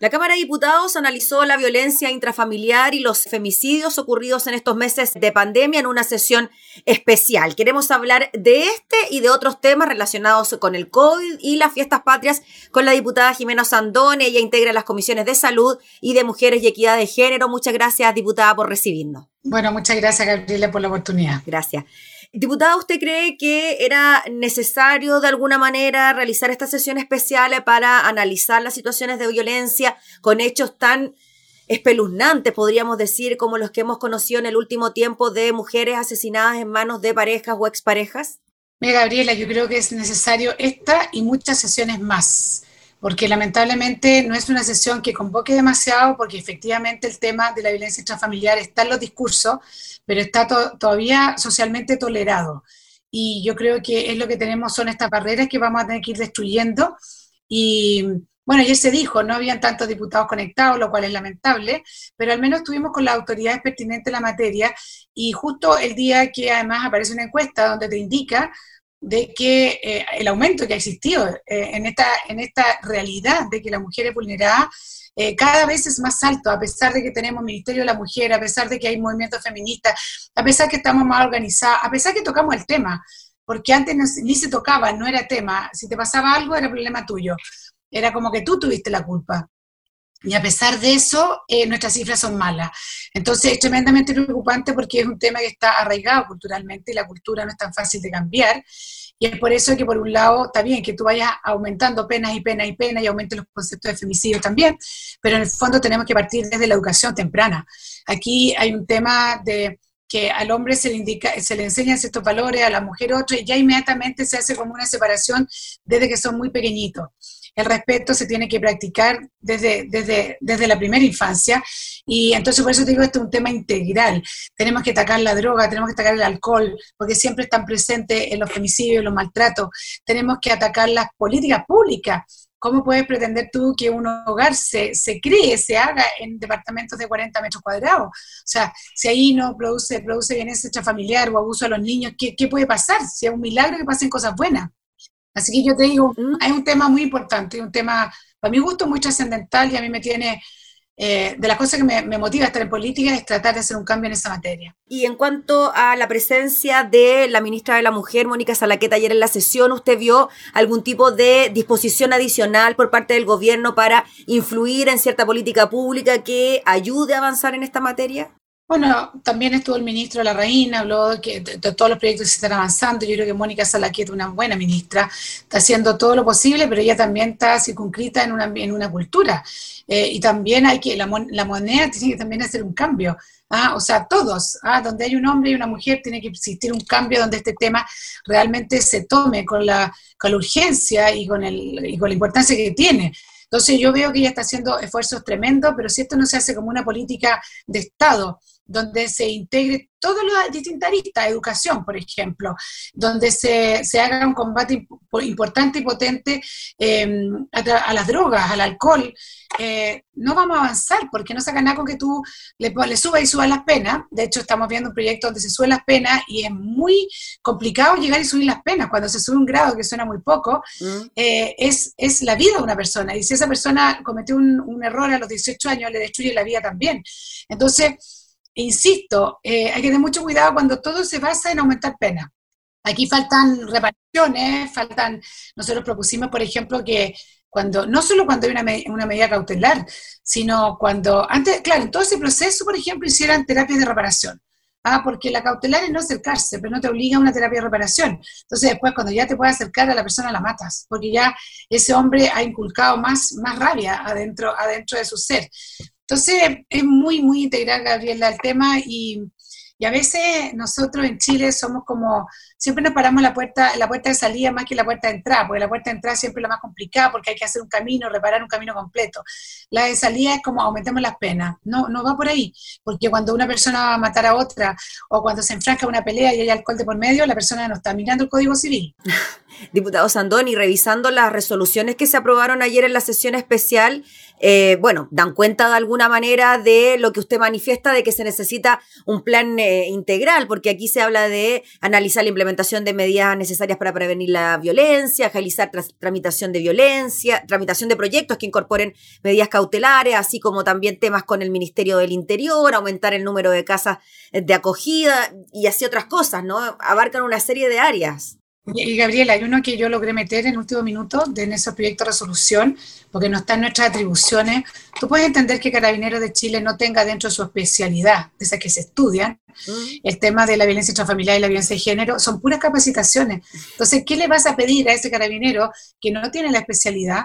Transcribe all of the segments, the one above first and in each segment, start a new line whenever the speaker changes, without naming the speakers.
La Cámara de Diputados analizó la violencia intrafamiliar y los femicidios ocurridos en estos meses de pandemia en una sesión especial. Queremos hablar de este y de otros temas relacionados con el COVID y las fiestas patrias con la diputada Jimena Sandón. Ella integra las comisiones de salud y de mujeres y equidad de género. Muchas gracias, diputada, por recibirnos.
Bueno, muchas gracias, Gabriela, por la oportunidad.
Gracias. Diputada, ¿usted cree que era necesario de alguna manera realizar esta sesión especial para analizar las situaciones de violencia con hechos tan espeluznantes, podríamos decir, como los que hemos conocido en el último tiempo de mujeres asesinadas en manos de parejas o exparejas?
Mira, Gabriela, yo creo que es necesario esta y muchas sesiones más porque lamentablemente no es una sesión que convoque demasiado, porque efectivamente el tema de la violencia intrafamiliar está en los discursos, pero está todavía socialmente tolerado. Y yo creo que es lo que tenemos, son estas barreras que vamos a tener que ir destruyendo. Y bueno, ayer se dijo, no habían tantos diputados conectados, lo cual es lamentable, pero al menos estuvimos con las autoridades pertinentes en la materia y justo el día que además aparece una encuesta donde te indica de que eh, el aumento que ha existido eh, en, esta, en esta realidad de que la mujer es vulnerada eh, cada vez es más alto, a pesar de que tenemos Ministerio de la Mujer, a pesar de que hay movimientos feministas, a pesar que estamos más organizados, a pesar de que tocamos el tema, porque antes ni se tocaba, no era tema, si te pasaba algo era problema tuyo, era como que tú tuviste la culpa. Y a pesar de eso, nuestras cifras son malas. Entonces es tremendamente preocupante porque es un tema que está arraigado culturalmente y la cultura no es tan fácil de cambiar. Y es por eso que por un lado está bien que tú vayas aumentando penas y penas y penas y aumenten los conceptos de femicidio también, pero en el fondo tenemos que partir desde la educación temprana. Aquí hay un tema de que al hombre se le indica, se le enseñan ciertos valores, a la mujer otros, y ya inmediatamente se hace como una separación desde que son muy pequeñitos el respeto se tiene que practicar desde, desde, desde la primera infancia. Y entonces por eso te digo, esto es un tema integral. Tenemos que atacar la droga, tenemos que atacar el alcohol, porque siempre están presentes en los femicidios, los maltratos. Tenemos que atacar las políticas públicas. ¿Cómo puedes pretender tú que un hogar se, se cree, se haga en departamentos de 40 metros cuadrados? O sea, si ahí no produce, produce bienestar familiar o abuso a los niños, ¿qué, ¿qué puede pasar? Si es un milagro que pasen cosas buenas. Así que yo te digo, hay un tema muy importante, un tema, para mi gusto, muy trascendental y a mí me tiene, eh, de las cosas que me, motiva a estar en política es tratar de hacer un cambio en esa materia.
Y en cuanto a la presencia de la ministra de la Mujer, Mónica Salaqueta, ayer en la sesión, ¿usted vio algún tipo de disposición adicional por parte del gobierno para influir en cierta política pública que ayude a avanzar en esta materia?
Bueno, también estuvo el ministro de la Reina, habló de, que, todos los proyectos se están avanzando. Yo creo que Mónica Salaquet, una buena ministra, está haciendo todo lo posible, pero ella también está circunscrita en una, en una cultura. Eh, y también hay que, la, la, moneda tiene que también hacer un cambio. ¿ah? O sea, todos, ¿ah? donde hay un hombre y una mujer, tiene que existir un cambio donde este tema realmente se tome con la, con la urgencia y con, el, y con la importancia que tiene. Entonces yo veo que ella está haciendo esfuerzos tremendos, pero si esto no se hace como una política de Estado, donde se integre todas las distintas aristas, educación, por ejemplo, donde se, se haga un combate importante y potente em, a, las drogas, al alcohol, eh, no vamos a avanzar porque no saca nada con que tú le, le subas y subas las penas. De hecho, estamos viendo un proyecto donde se suben las penas y es muy complicado llegar y subir las penas. Cuando se sube un grado, que suena muy poco, mm. eh, es, es la vida de una persona. Y si esa persona cometió un, un error a los 18 años, le destruye la vida también. Entonces, insisto, eh, hay que tener mucho cuidado cuando todo se basa en aumentar penas. Aquí faltan reparaciones, faltan, nosotros propusimos, por ejemplo, que cuando, no solo cuando hay una, una, medida cautelar, sino cuando, antes, claro, en todo ese proceso, por ejemplo, hicieran terapias de reparación. Ah, porque la cautelar es no acercarse, pero no te obliga a una terapia de reparación. Entonces después cuando ya te puedes acercar a la persona la matas, porque ya ese hombre ha inculcado más, más rabia adentro, adentro de su ser. Entonces, es muy, muy integral, Gabriela, el tema y, y, a veces nosotros en Chile somos como, siempre nos paramos la puerta, la puerta de salida más que la puerta de entrada, porque la puerta de entrada siempre es la más complicada porque hay que hacer un camino, reparar un camino completo. La de salida es como aumentemos las penas. No, no va por ahí, porque cuando una persona va a matar a otra o cuando se enfrasca una pelea y hay alcohol por medio, la persona no está mirando el Código Civil.
Diputado Sandoni, revisando las resoluciones que se aprobaron ayer en la sesión especial, eh, bueno, dan cuenta de alguna manera de lo que usted manifiesta de que se necesita un plan eh, integral, porque aquí se habla de analizar la implementación de medidas necesarias para prevenir la violencia, realizar tramitación de violencia, tramitación de proyectos que incorporen medidas cautelares, así como también temas con el Ministerio del Interior, aumentar el número de casas de acogida y así otras cosas, ¿no? Abarcan una serie de áreas.
Y Gabriela, hay uno que yo logré meter en último minuto de en ese proyecto de resolución, porque no está en nuestras atribuciones. Tú puedes entender que Carabineros de Chile no tenga dentro de su especialidad, de esas que se estudian, mm. el tema de la violencia intrafamiliar y la violencia de género, son puras capacitaciones. Entonces, ¿qué le vas a pedir a ese carabinero que no tiene la especialidad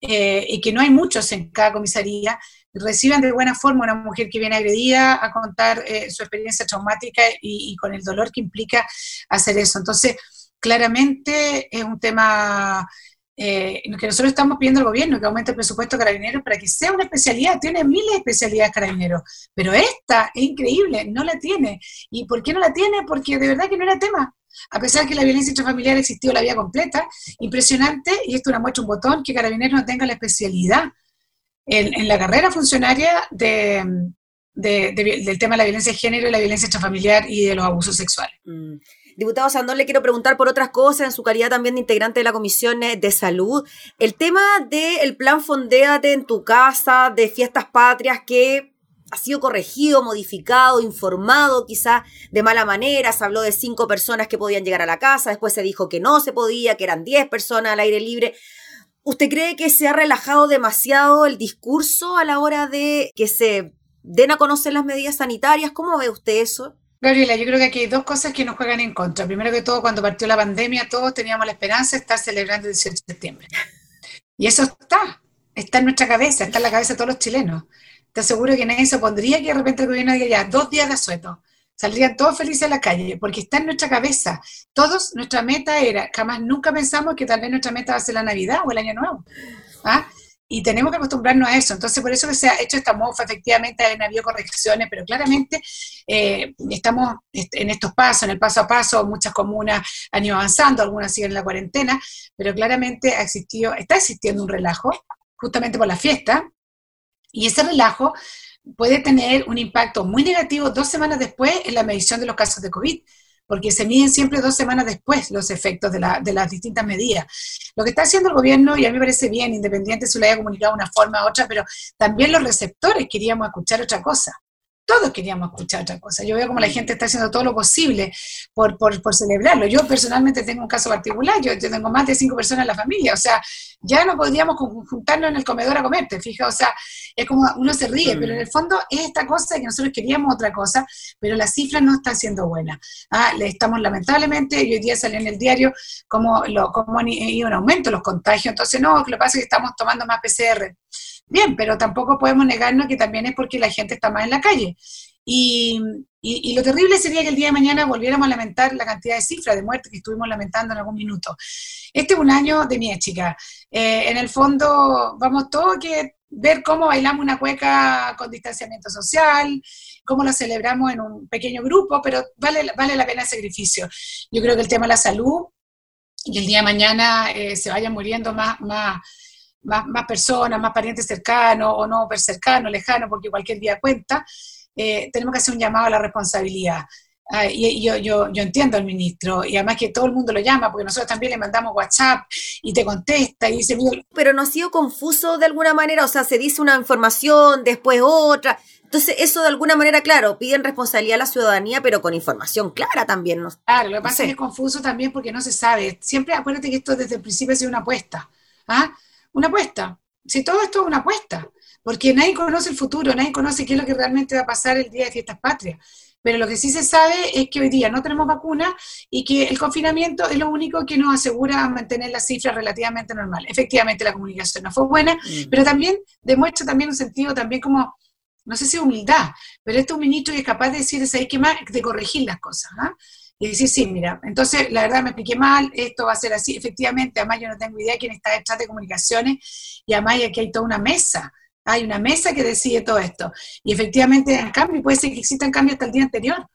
eh, y que no hay muchos en cada comisaría? reciban de buena forma una mujer que viene agredida a contar eh, su experiencia traumática y, y con el dolor que implica hacer eso. Entonces, claramente es un tema eh, que nosotros estamos pidiendo al gobierno que aumente el presupuesto de carabineros para que sea una especialidad. Tiene miles de especialidades carabineros, pero esta es increíble, no la tiene. ¿Y por qué no la tiene? Porque de verdad que no era tema. A pesar que la violencia intrafamiliar existió la vía completa, impresionante, y esto es una muestra, un botón, que Carabineros no tenga la especialidad en, la carrera funcionaria de, del tema de la violencia de género la violencia intrafamiliar y de los abusos sexuales.
Mm. Diputado Sandón, le quiero preguntar por otras cosas, en su calidad también de integrante de la Comisión de Salud. El tema del plan Fondéate en tu casa, de fiestas patrias, que ha sido corregido, modificado, informado quizá de mala manera. Se habló de cinco personas que podían llegar a la casa, después se dijo que no se podía, que eran diez personas al aire libre. ¿Usted cree que se ha relajado demasiado el discurso a la hora de que se den a conocer las medidas sanitarias? ¿Cómo ve usted eso?
Gabriela, yo creo que aquí hay dos cosas que nos juegan en contra. Primero que todo, cuando partió la pandemia, todos teníamos la esperanza de estar celebrando el 18 de septiembre. Y eso está, está en nuestra cabeza, está en la cabeza de todos los chilenos. Te aseguro que nadie se opondría que de repente el gobierno diga ya, dos días de asueto. Saldrían todos felices a la calle, porque está en nuestra cabeza. Todos, nuestra meta era, jamás nunca pensamos que tal vez nuestra meta va a ser la Navidad o el Año Nuevo. ¿Ah? Y tenemos que acostumbrarnos a eso. Entonces, por eso que se ha hecho esta mofa, efectivamente han habido correcciones, pero claramente eh, estamos en estos pasos, en el paso a paso, muchas comunas han ido avanzando, algunas siguen en la cuarentena, pero claramente ha existido, está existiendo un relajo, justamente por la fiesta, y ese relajo puede tener un impacto muy negativo dos semanas después en la medición de los casos de COVID porque se miden siempre dos semanas después los efectos de, las distintas medidas. Lo que está haciendo el gobierno, y a mí me parece bien, independiente si lo haya comunicado de una forma u otra, pero también los receptores queríamos escuchar otra cosa todos queríamos escuchar otra cosa. Yo veo como la mm. gente está haciendo todo lo posible por, por, celebrarlo. Yo personalmente tengo un caso particular, yo, tengo más de cinco personas en la familia, o sea, ya no podríamos juntarnos en el comedor a comer, te fijas, o sea, es como uno se ríe, pero en el fondo es esta cosa que nosotros queríamos otra cosa, pero la cifra no está siendo buena. Ah, le estamos lamentablemente, y hoy día salió en el diario como, lo, como ido en aumento los contagios, entonces no, lo que pasa es que estamos tomando más PCR. Bien, pero tampoco podemos negarnos que también es porque la gente está más en la calle. Y, y, lo terrible sería que el día de mañana volviéramos a lamentar la cantidad de cifras de muertes que estuvimos lamentando en algún minuto. Este es un año de mi chica. Eh, en el fondo, vamos todos que ver cómo bailamos una cueca con distanciamiento social, cómo la celebramos en un pequeño grupo, pero vale, vale la pena el sacrificio. Yo creo que el tema de la salud y el día de mañana eh, se vayan muriendo más, más más, más personas, más parientes cercanos o no cercanos, lejanos, porque cualquier día cuenta, eh, tenemos que hacer un llamado a la responsabilidad. Ah, y, yo, yo, yo, entiendo al ministro, y además que todo el mundo lo llama, porque nosotros también le mandamos WhatsApp y te contesta y dice...
Pero no ha sido confuso de alguna manera, o sea, se dice una información, después otra. Entonces, eso de alguna manera, claro, piden responsabilidad a la ciudadanía, pero con información clara también. ¿no?
Claro, lo que pasa es que es confuso también porque no se sabe. Siempre acuérdate que esto desde el principio ha sido una apuesta. ¿ah? Una apuesta. Si todo esto es una apuesta, porque nadie conoce el futuro, nadie conoce qué es lo que realmente va a pasar el día de fiestas patrias. Pero lo que sí se sabe es que hoy día no tenemos vacuna y que el confinamiento es lo único que nos asegura mantener las cifras relativamente normal. Efectivamente, la comunicación no fue buena, mm. pero también demuestra también un sentido también como, no sé si humildad, pero este es un ministro que es capaz de decir, ¿sabes qué más? De corregir las cosas. ¿ah? Y decir, sí, mira, entonces la verdad me expliqué mal, esto va a ser así, efectivamente, además yo no tengo idea quién está detrás de comunicaciones, y además aquí hay toda una mesa, hay una mesa que decide todo esto, y efectivamente en cambio puede ser que existan cambios hasta el día anterior,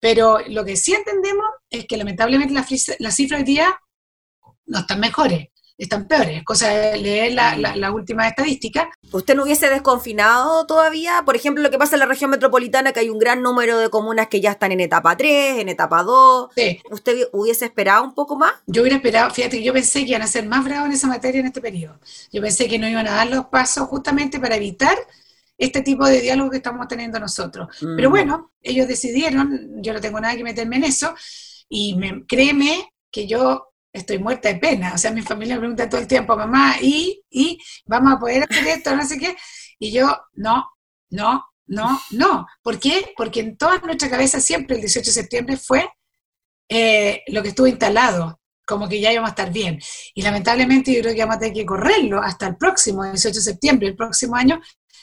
pero lo que sí entendemos es que lamentablemente las la cifras hoy día no están mejores, están peores, cosa de leer la, la, la última estadística.
¿Usted no hubiese desconfinado todavía? Por ejemplo, lo que pasa en la región metropolitana, que hay un gran número de comunas que ya están en etapa 3, en etapa 2.
Sí.
¿Usted hubiese esperado un poco más?
Yo hubiera esperado, fíjate yo pensé que iban a ser más bravos en esa materia en este periodo. Yo pensé que no iban a dar los pasos justamente para evitar este tipo de diálogo que estamos teniendo nosotros.
Mm.
Pero bueno, ellos decidieron, yo no tengo nada que meterme en eso, y me, créeme que yo estoy muerta de pena. O sea, mi familia me pregunta todo el tiempo, mamá, ¿y, y vamos a poder hacer esto? No sé qué. Y yo, no, no, no, no. ¿Por qué? Porque en toda nuestra cabeza siempre el 18 de septiembre fue eh, lo que estuvo instalado, como que ya íbamos a estar bien. Y lamentablemente yo creo que vamos a tener que correrlo hasta el próximo 18 de septiembre, el próximo año,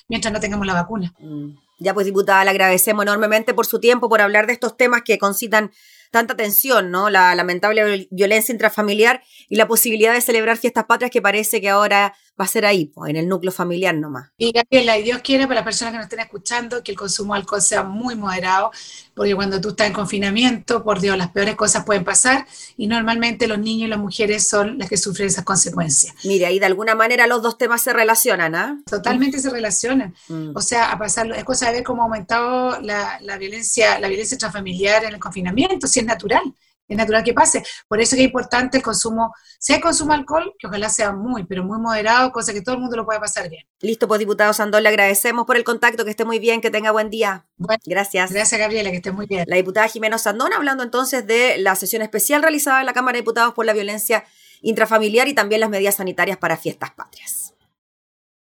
mientras no tengamos la vacuna.
Mm. Ya pues, diputada, le agradecemos enormemente por su tiempo, por hablar de estos temas que concitan tanta tensión, ¿no? La lamentable violencia intrafamiliar y la posibilidad de celebrar fiestas patrias que parece que ahora va a ser ahí, pues, en el núcleo familiar nomás.
Y Gabriela, y Dios quiere para las personas que nos estén escuchando que el consumo de alcohol sea muy moderado, porque cuando tú estás en confinamiento, por Dios, las peores cosas pueden pasar y normalmente los niños y las mujeres son las que sufren esas consecuencias.
Mire, ahí de alguna manera los dos temas se relacionan, ¿ah?
Totalmente se relacionan.
Mm.
O sea, a pasar, es cosa de ver cómo ha aumentado la, la violencia, la violencia intrafamiliar en el confinamiento, si es natural, es natural que pase. Por eso es que es importante el consumo, si hay consumo de alcohol, que ojalá sea muy, pero muy moderado, cosa que todo el mundo lo pueda pasar bien.
Listo, pues diputado Sandón, le agradecemos por el contacto, que esté muy bien, que tenga buen día.
Bueno,
Gracias.
gracias Gabriela, que estés muy bien.
La diputada Jimena Sandón hablando entonces de la sesión especial realizada en la Cámara de Diputados por la violencia intrafamiliar y también las medidas sanitarias para fiestas patrias.